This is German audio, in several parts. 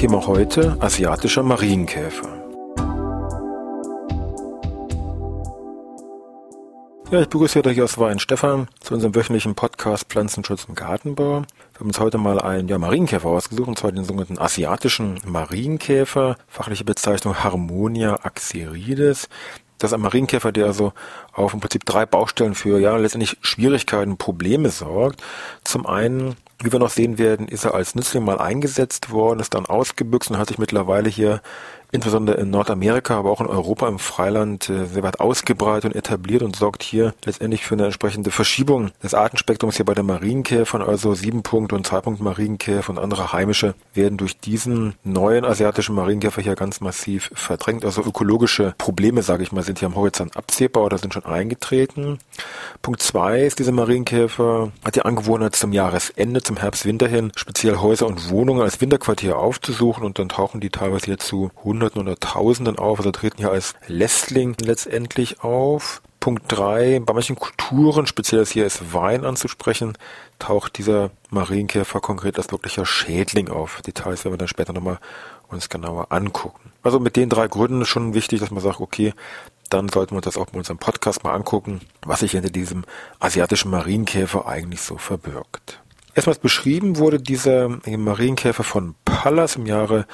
Thema heute asiatischer Marienkäfer. Ja, ich begrüße hier aus Wein Stefan zu unserem wöchentlichen Podcast Pflanzenschutz im Gartenbau. Wir haben uns heute mal einen ja, Marienkäfer ausgesucht, und zwar den sogenannten asiatischen Marienkäfer, fachliche Bezeichnung Harmonia axerides. Das ist ein Marienkäfer, der also auf im Prinzip drei Baustellen für ja letztendlich Schwierigkeiten, Probleme sorgt. Zum einen wie wir noch sehen werden, ist er als Nützling mal eingesetzt worden, ist dann ausgebüxt und hat sich mittlerweile hier insbesondere in Nordamerika, aber auch in Europa im Freiland äh, sehr weit ausgebreitet und etabliert und sorgt hier letztendlich für eine entsprechende Verschiebung des Artenspektrums hier bei den Marienkäfern, also 7-Punkt- und 2-Punkt-Marienkäfer und andere heimische werden durch diesen neuen asiatischen Marienkäfer hier ganz massiv verdrängt. Also ökologische Probleme, sage ich mal, sind hier am Horizont absehbar oder sind schon eingetreten. Punkt 2 ist, dieser Marienkäfer hat die Angewohnheit zum Jahresende, zum Herbst-Winter hin, speziell Häuser und Wohnungen als Winterquartier aufzusuchen und dann tauchen die teilweise hier zu Hunderten oder Tausenden auf, also treten hier als Lästling letztendlich auf. Punkt drei: Bei manchen Kulturen, speziell das hier ist Wein anzusprechen, taucht dieser Marienkäfer konkret als wirklicher Schädling auf. Details werden wir dann später nochmal uns genauer angucken. Also mit den drei Gründen ist schon wichtig, dass man sagt, okay, dann sollten wir uns das auch bei unserem Podcast mal angucken, was sich hinter diesem asiatischen Marienkäfer eigentlich so verbirgt. Erstmals beschrieben wurde dieser Marienkäfer von Pallas im Jahre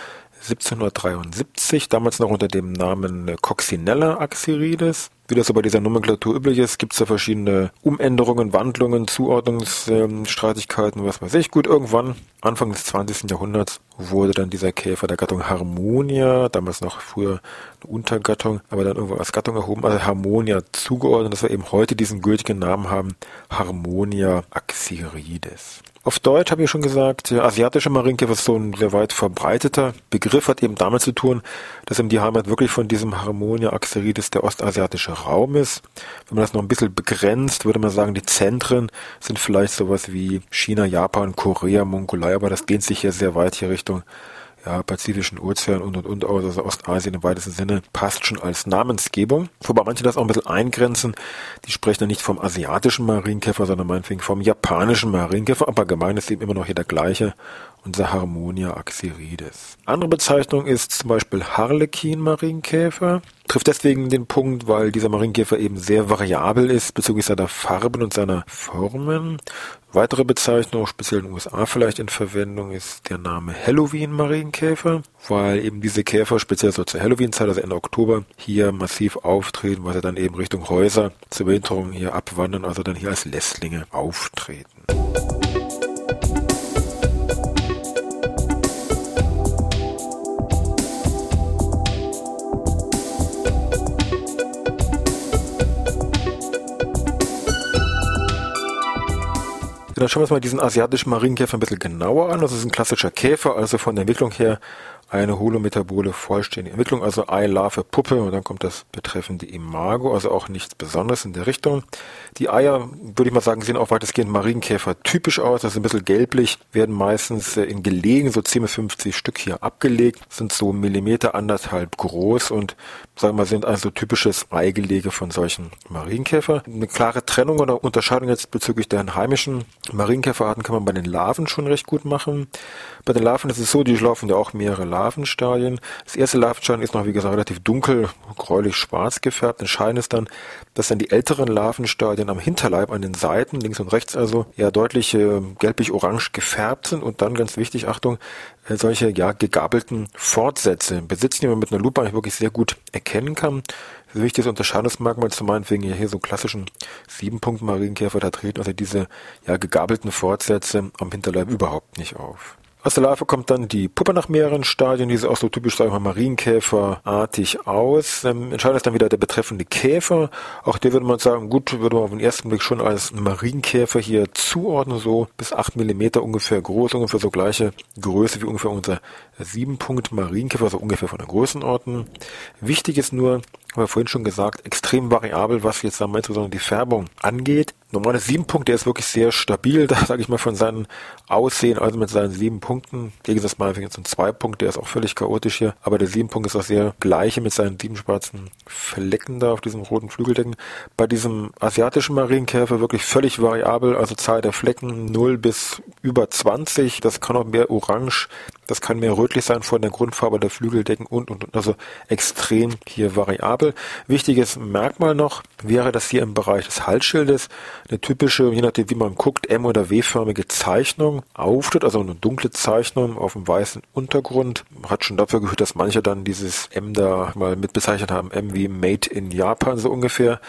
1773, damals noch unter dem Namen Coccinella axirides. Wie das so bei dieser Nomenklatur üblich ist, gibt es da verschiedene Umänderungen, Wandlungen, Zuordnungsstreitigkeiten, was weiß ich. Gut, irgendwann, Anfang des 20. Jahrhunderts, wurde dann dieser Käfer der Gattung Harmonia, damals noch früher eine Untergattung, aber dann irgendwo als Gattung erhoben, also Harmonia zugeordnet, dass wir eben heute diesen gültigen Namen haben, Harmonia axirides. Auf Deutsch habe ich schon gesagt, asiatische Marienkäfer ist so ein sehr weit verbreiteter Begriff, hat eben damit zu tun, dass eben die Heimat wirklich von diesem Harmonia axerides der ostasiatische Raum ist. Wenn man das noch ein bisschen begrenzt, würde man sagen, die Zentren sind vielleicht sowas wie China, Japan, Korea, Mongolei, aber das dehnt sich hier sehr weit hier Richtung ja, Pazifischen Ozean und und und aus, also Ostasien im weitesten Sinne, passt schon als Namensgebung. Wobei manche das auch ein bisschen eingrenzen. Die sprechen ja nicht vom asiatischen Marienkäfer, sondern meinetwegen vom japanischen Marienkäfer, aber gemein ist eben immer noch hier der gleiche unser Harmonia axirides. Andere Bezeichnung ist zum Beispiel Harlekin-Marienkäfer. Trifft deswegen den Punkt, weil dieser Marienkäfer eben sehr variabel ist bezüglich seiner Farben und seiner Formen. Weitere Bezeichnung, speziell in den USA vielleicht in Verwendung, ist der Name Halloween-Marienkäfer, weil eben diese Käfer speziell so zur Halloween-Zeit, also Ende Oktober, hier massiv auftreten, weil sie dann eben Richtung Häuser zur Winterung hier abwandern, also dann hier als Lästlinge auftreten. Dann schauen wir uns mal diesen asiatischen Marienkäfer ein bisschen genauer an. Das ist ein klassischer Käfer, also von der Entwicklung her eine holometabole vollständige Entwicklung, also Ei, Larve, Puppe und dann kommt das betreffende Imago, also auch nichts Besonderes in der Richtung. Die Eier, würde ich mal sagen, sehen auch weitestgehend Marienkäfer typisch aus, ist ein bisschen gelblich, werden meistens äh, in Gelegen, so 10 bis 50 Stück hier abgelegt, sind so Millimeter anderthalb groß und sagen wir mal, sind also typisches Eigelege von solchen Marienkäfer. Eine klare Trennung oder Unterscheidung jetzt bezüglich der heimischen Marienkäferarten kann man bei den Larven schon recht gut machen. Bei den Larven ist es so, die laufen ja auch mehrere Larvenstadien. Das erste Larvenstadium ist noch, wie gesagt, relativ dunkel, gräulich-schwarz gefärbt. Entscheidend ist dann, dass dann die älteren Larvenstadien am Hinterleib, an den Seiten, links und rechts also, ja deutlich äh, gelblich-orange gefärbt sind und dann, ganz wichtig, Achtung, äh, solche ja gegabelten Fortsätze besitzen, die man mit einer Lupe eigentlich wirklich sehr gut erkennen kann. Das wichtigste Unterscheidungsmerkmal zu meinetwegen hier so klassischen Sieben-Punkt-Marienkäfer, da treten also diese ja gegabelten Fortsätze am Hinterleib überhaupt nicht auf. Aus der Larve kommt dann die Puppe nach mehreren Stadien, die sieht auch so typisch, sagen wir mal, Marienkäferartig aus. Ähm, entscheidend ist dann wieder der betreffende Käfer. Auch der würde man sagen, gut, würde man auf den ersten Blick schon als Marienkäfer hier zuordnen, so bis acht Millimeter ungefähr groß, ungefähr so gleiche Größe wie ungefähr unser 7-Punkt Marienkäfer, also ungefähr von der Größenordnung. Wichtig ist nur, haben wir vorhin schon gesagt, extrem variabel, was jetzt wir insbesondere die Färbung angeht. Normales 7 Punkt, der ist wirklich sehr stabil, da sage ich mal von seinem Aussehen, also mit seinen sieben Punkten. Gegensatz mal ein 2 Punkt, der ist auch völlig chaotisch hier, aber der 7 Punkt ist auch sehr gleiche mit seinen sieben schwarzen Flecken da auf diesem roten Flügeldecken. Bei diesem asiatischen Marienkäfer wirklich völlig variabel, also Zahl der Flecken 0 bis über 20, das kann auch mehr orange, das kann mehr rötlich sein von der Grundfarbe der Flügeldecken und, und, und, also extrem hier variabel. Wichtiges Merkmal noch wäre, dass hier im Bereich des Halsschildes eine typische, je nachdem wie man guckt, M- oder W-förmige Zeichnung auftritt, also eine dunkle Zeichnung auf einem weißen Untergrund. Hat schon dafür geführt, dass manche dann dieses M da mal mit bezeichnet haben, M wie Made in Japan so ungefähr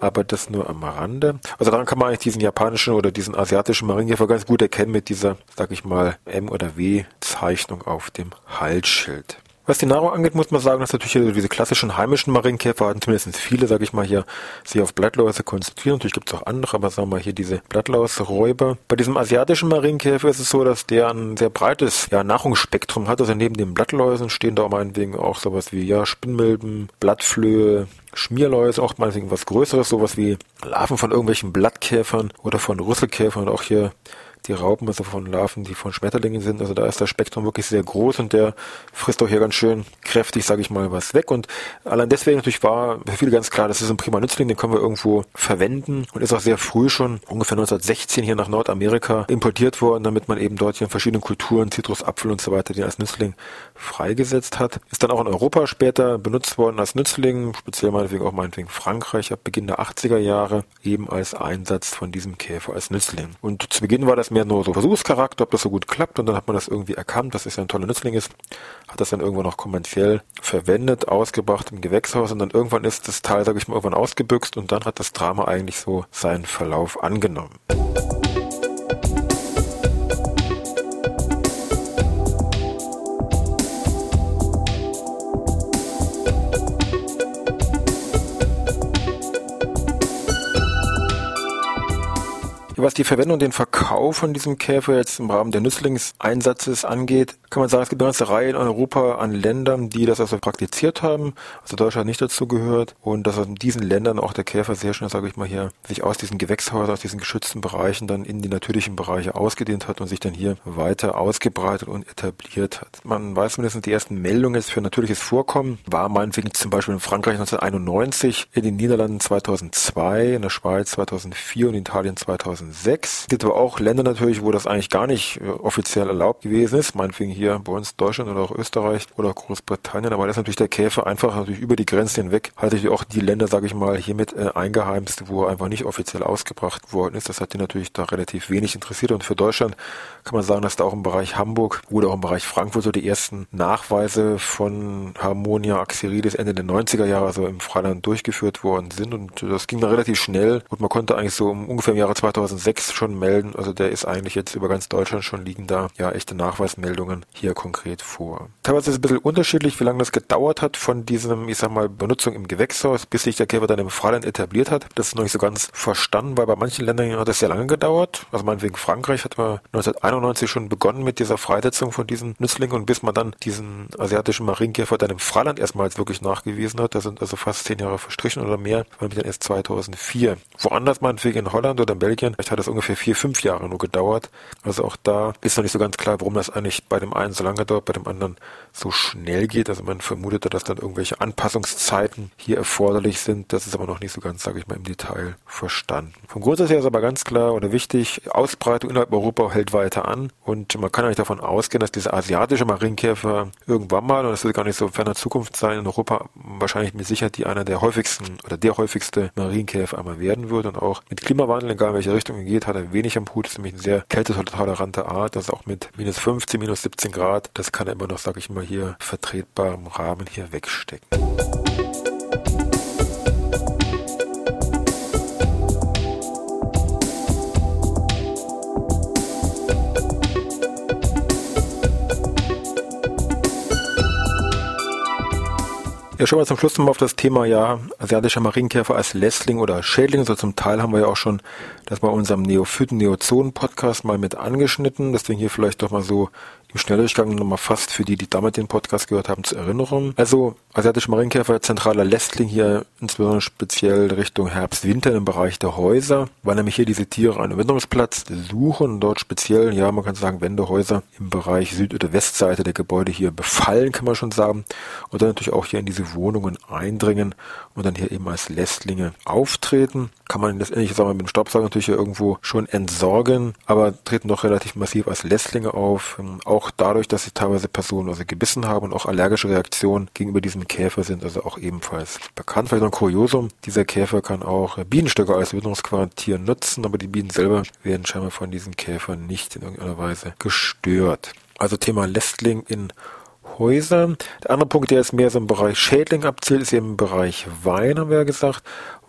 aber das nur am Rande. Also daran kann man eigentlich diesen japanischen oder diesen asiatischen Marienkäfer ganz gut erkennen mit dieser, sag ich mal, M- oder W-Zeichnung auf dem Halsschild. Was die Nahrung angeht, muss man sagen, dass natürlich diese klassischen heimischen Marienkäfer hatten zumindest viele, sage ich mal, hier sich auf Blattläuse konzentrieren. Natürlich gibt es auch andere, aber sagen wir mal hier diese Blattlausräuber. Bei diesem asiatischen Marienkäfer ist es so, dass der ein sehr breites ja, Nahrungsspektrum hat. Also neben den Blattläusen stehen da meinetwegen auch sowas wie ja, Spinnmilben, Blattflöhe, Schmierläuse, auch meinetwegen was Größeres, sowas wie Larven von irgendwelchen Blattkäfern oder von Rüsselkäfern. Und auch hier die Raupen, also von Larven, die von Schmetterlingen sind. Also da ist das Spektrum wirklich sehr groß und der frisst auch hier ganz schön kräftig, sage ich mal, was weg. Und allein deswegen natürlich war für viele ganz klar, das ist ein prima Nützling, den können wir irgendwo verwenden und ist auch sehr früh schon, ungefähr 1916 hier nach Nordamerika importiert worden, damit man eben dort hier in verschiedenen Kulturen, Zitrus, Apfel und so weiter, den als Nützling freigesetzt hat. Ist dann auch in Europa später benutzt worden als Nützling, speziell meinetwegen auch meinetwegen Frankreich ab Beginn der 80er Jahre, eben als Einsatz von diesem Käfer als Nützling. Und zu Beginn war das mehr nur so Versuchscharakter, ob das so gut klappt und dann hat man das irgendwie erkannt, dass es ja ein toller Nützling ist, hat das dann irgendwann noch kommerziell verwendet, ausgebracht im Gewächshaus und dann irgendwann ist das Teil, sage ich mal, irgendwann ausgebüxt und dann hat das Drama eigentlich so seinen Verlauf angenommen. Was die Verwendung den Verkauf von diesem Käfer jetzt im Rahmen der Nützlingseinsatzes angeht, kann man sagen, es gibt eine ganze Reihe in Europa an Ländern, die das also praktiziert haben, also Deutschland nicht dazu gehört und dass in diesen Ländern auch der Käfer sehr schnell, sage ich mal hier, sich aus diesen Gewächshäusern, aus diesen geschützten Bereichen dann in die natürlichen Bereiche ausgedehnt hat und sich dann hier weiter ausgebreitet und etabliert hat. Man weiß mindestens die ersten Meldungen jetzt für natürliches Vorkommen war meinetwegen zum Beispiel in Frankreich 1991, in den Niederlanden 2002, in der Schweiz 2004 und in Italien 2006. 2006. Es gibt aber auch Länder natürlich, wo das eigentlich gar nicht äh, offiziell erlaubt gewesen ist. Meinetwegen hier bei uns Deutschland oder auch Österreich oder Großbritannien. Aber da ist natürlich der Käfer einfach natürlich über die Grenzen hinweg. Hat natürlich auch die Länder, sage ich mal, hiermit äh, eingeheimst, wo er einfach nicht offiziell ausgebracht worden ist. Das hat die natürlich da relativ wenig interessiert. Und für Deutschland kann man sagen, dass da auch im Bereich Hamburg oder auch im Bereich Frankfurt so die ersten Nachweise von Harmonia axeridis Ende der 90er Jahre, also im Freiland durchgeführt worden sind. Und das ging dann relativ schnell. Und man konnte eigentlich so ungefähr im Jahre 2000 2006 schon melden. Also der ist eigentlich jetzt über ganz Deutschland schon liegen da ja echte Nachweismeldungen hier konkret vor. Teilweise ist es ein bisschen unterschiedlich, wie lange das gedauert hat von diesem, ich sag mal, Benutzung im Gewächshaus, bis sich der Käfer dann im Freiland etabliert hat. Das ist noch nicht so ganz verstanden, weil bei manchen Ländern hat das sehr lange gedauert. Also meinetwegen Frankreich hat man 1991 schon begonnen mit dieser Freisetzung von diesen Nützlingen und bis man dann diesen asiatischen Marienkäfer dann im Freiland erstmals wirklich nachgewiesen hat, da sind also fast zehn Jahre verstrichen oder mehr, weil dann erst 2004. Woanders meinetwegen in Holland oder in Belgien Vielleicht hat das ungefähr vier, fünf Jahre nur gedauert. Also auch da ist noch nicht so ganz klar, warum das eigentlich bei dem einen so lange dauert, bei dem anderen so schnell geht. Also man vermutete, dass dann irgendwelche Anpassungszeiten hier erforderlich sind. Das ist aber noch nicht so ganz, sage ich mal, im Detail verstanden. Vom Grundsatz her ist aber ganz klar oder wichtig, Ausbreitung innerhalb Europa hält weiter an und man kann eigentlich davon ausgehen, dass dieser asiatische Marienkäfer irgendwann mal, und das wird gar nicht so ferner Zukunft sein, in Europa wahrscheinlich mit Sicherheit die einer der häufigsten oder der häufigste Marienkäfer einmal werden wird und auch mit Klimawandel, egal in welche Richtung Richtungen geht, hat er wenig am Hut. Ist nämlich eine sehr kältetolerante Art. Das auch mit minus 15, minus 17 15 Grad, das kann er immer noch, sage ich mal, hier vertretbar im Rahmen hier wegstecken. Ja, schon mal zum Schluss nochmal auf das Thema, ja, asiatischer Marienkäfer als Lässling oder Schädling. So zum Teil haben wir ja auch schon das bei unserem Neophyten-Neozonen-Podcast mal mit angeschnitten. Deswegen hier vielleicht doch mal so im Schnelldurchgang nochmal fast für die, die damit den Podcast gehört haben, zur Erinnerung. Also asiatische Marienkäfer, zentraler Lästling hier, insbesondere speziell Richtung Herbst-Winter im Bereich der Häuser, weil nämlich hier diese Tiere einen Winterungsplatz suchen, dort speziell, ja, man kann sagen, Wendehäuser im Bereich Süd- oder Westseite der Gebäude hier befallen, kann man schon sagen, und dann natürlich auch hier in diese Wohnungen eindringen und dann hier eben als Lästlinge auftreten. Kann man letztendlich, sagen wir, mit dem Staubsauger natürlich hier irgendwo schon entsorgen, aber treten doch relativ massiv als Lästlinge auf. Ähm, auch dadurch, dass sie teilweise Personen also gebissen haben und auch allergische Reaktionen gegenüber diesem Käfer sind, also auch ebenfalls bekannt. Vielleicht noch ein Kuriosum. Dieser Käfer kann auch Bienenstöcke als Witterungsquartier nutzen, aber die Bienen selber werden scheinbar von diesen Käfern nicht in irgendeiner Weise gestört. Also Thema Lästling in Häuser. Der andere Punkt, der jetzt mehr so im Bereich Schädling abzielt, ist eben im Bereich Wein, haben wir ja gesagt,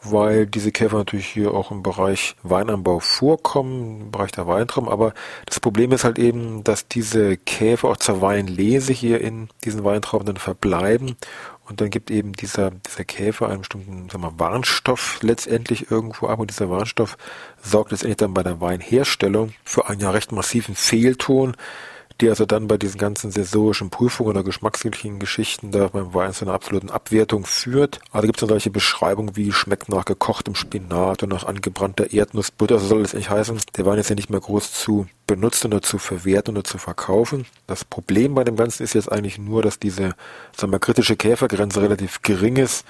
weil diese Käfer natürlich hier auch im Bereich Weinanbau vorkommen, im Bereich der Weintrauben. Aber das Problem ist halt eben, dass diese Käfer auch zur Weinlese hier in diesen Weintrauben dann verbleiben. Und dann gibt eben dieser, dieser Käfer einen bestimmten sagen wir, Warnstoff letztendlich irgendwo ab. Und dieser Warnstoff sorgt letztendlich dann bei der Weinherstellung für einen ja recht massiven Fehlton, die also dann bei diesen ganzen sensorischen Prüfungen oder geschmackslichen Geschichten da beim Wein zu einer absoluten Abwertung führt. Also gibt es dann solche Beschreibungen wie schmeckt nach gekochtem Spinat und nach angebrannter Erdnussbutter. Also soll es nicht heißen, der Wein ist ja nicht mehr groß zu benutzen oder zu verwerten oder zu verkaufen. Das Problem bei dem Ganzen ist jetzt eigentlich nur, dass diese sagen wir, kritische Käfergrenze relativ gering ist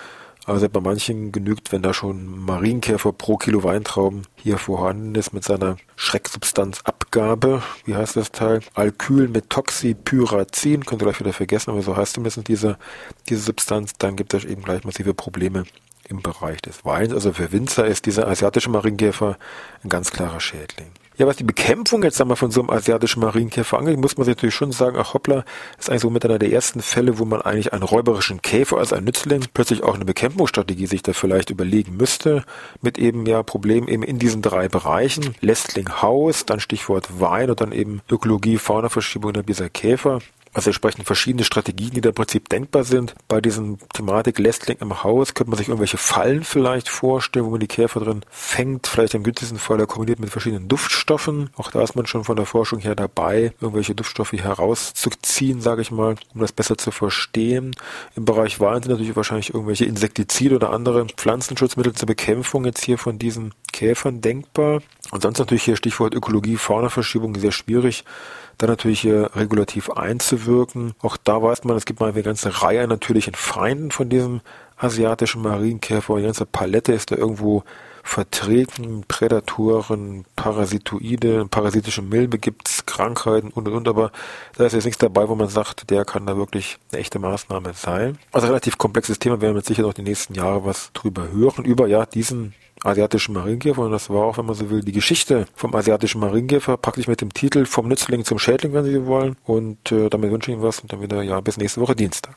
also bei manchen genügt, wenn da schon Marienkäfer pro Kilo Weintrauben hier vorhanden ist mit seiner Schrecksubstanzabgabe, wie heißt das Teil? Alkyl mit Toxipyrazin, könnt ihr gleich wieder vergessen, aber so heißt zumindest diese, diese Substanz, dann gibt es eben gleich massive Probleme im Bereich des Weins. Also für Winzer ist dieser asiatische Marienkäfer ein ganz klarer Schädling. Ja, was die Bekämpfung jetzt einmal von so einem asiatischen Marienkäfer angeht, muss man sich natürlich schon sagen, ach hoppla, ist eigentlich so mit einer der ersten Fälle, wo man eigentlich einen räuberischen Käfer als ein Nützling plötzlich auch eine Bekämpfungsstrategie sich da vielleicht überlegen müsste, mit eben ja Problemen eben in diesen drei Bereichen. Lästling Haus, dann Stichwort Wein und dann eben Ökologie, Faunaverschiebung dieser Käfer. Also entsprechend verschiedene Strategien, die da im Prinzip denkbar sind. Bei diesen Thematik Lästling im Haus könnte man sich irgendwelche Fallen vielleicht vorstellen, wo man die Käfer drin fängt. Vielleicht im günstigsten Fall er kombiniert mit verschiedenen Duftstoffen. Auch da ist man schon von der Forschung her dabei, irgendwelche Duftstoffe herauszuziehen, sage ich mal, um das besser zu verstehen. Im Bereich Wein sind natürlich wahrscheinlich irgendwelche Insektizide oder andere Pflanzenschutzmittel zur Bekämpfung jetzt hier von diesen Käfern denkbar. Und sonst natürlich hier Stichwort Ökologie, Faunaverschiebung sehr schwierig dann natürlich hier regulativ einzuwirken. Auch da weiß man, es gibt mal eine ganze Reihe natürlichen Feinden von diesem asiatischen Marienkäfer. Die ganze Palette ist da irgendwo vertreten. Prädatoren, Parasitoide, parasitische Milbe gibt's, Krankheiten und und und. Aber da ist jetzt nichts dabei, wo man sagt, der kann da wirklich eine echte Maßnahme sein. Also relativ komplexes Thema, werden wir mit Sicherheit auch die nächsten Jahre was drüber hören, über ja diesen asiatischen Marienkäfer und das war auch, wenn man so will, die Geschichte vom asiatischen Marienkäfer, praktisch mit dem Titel Vom Nützling zum Schädling, wenn Sie wollen. Und äh, damit wünsche ich Ihnen was und dann wieder, ja, bis nächste Woche Dienstag.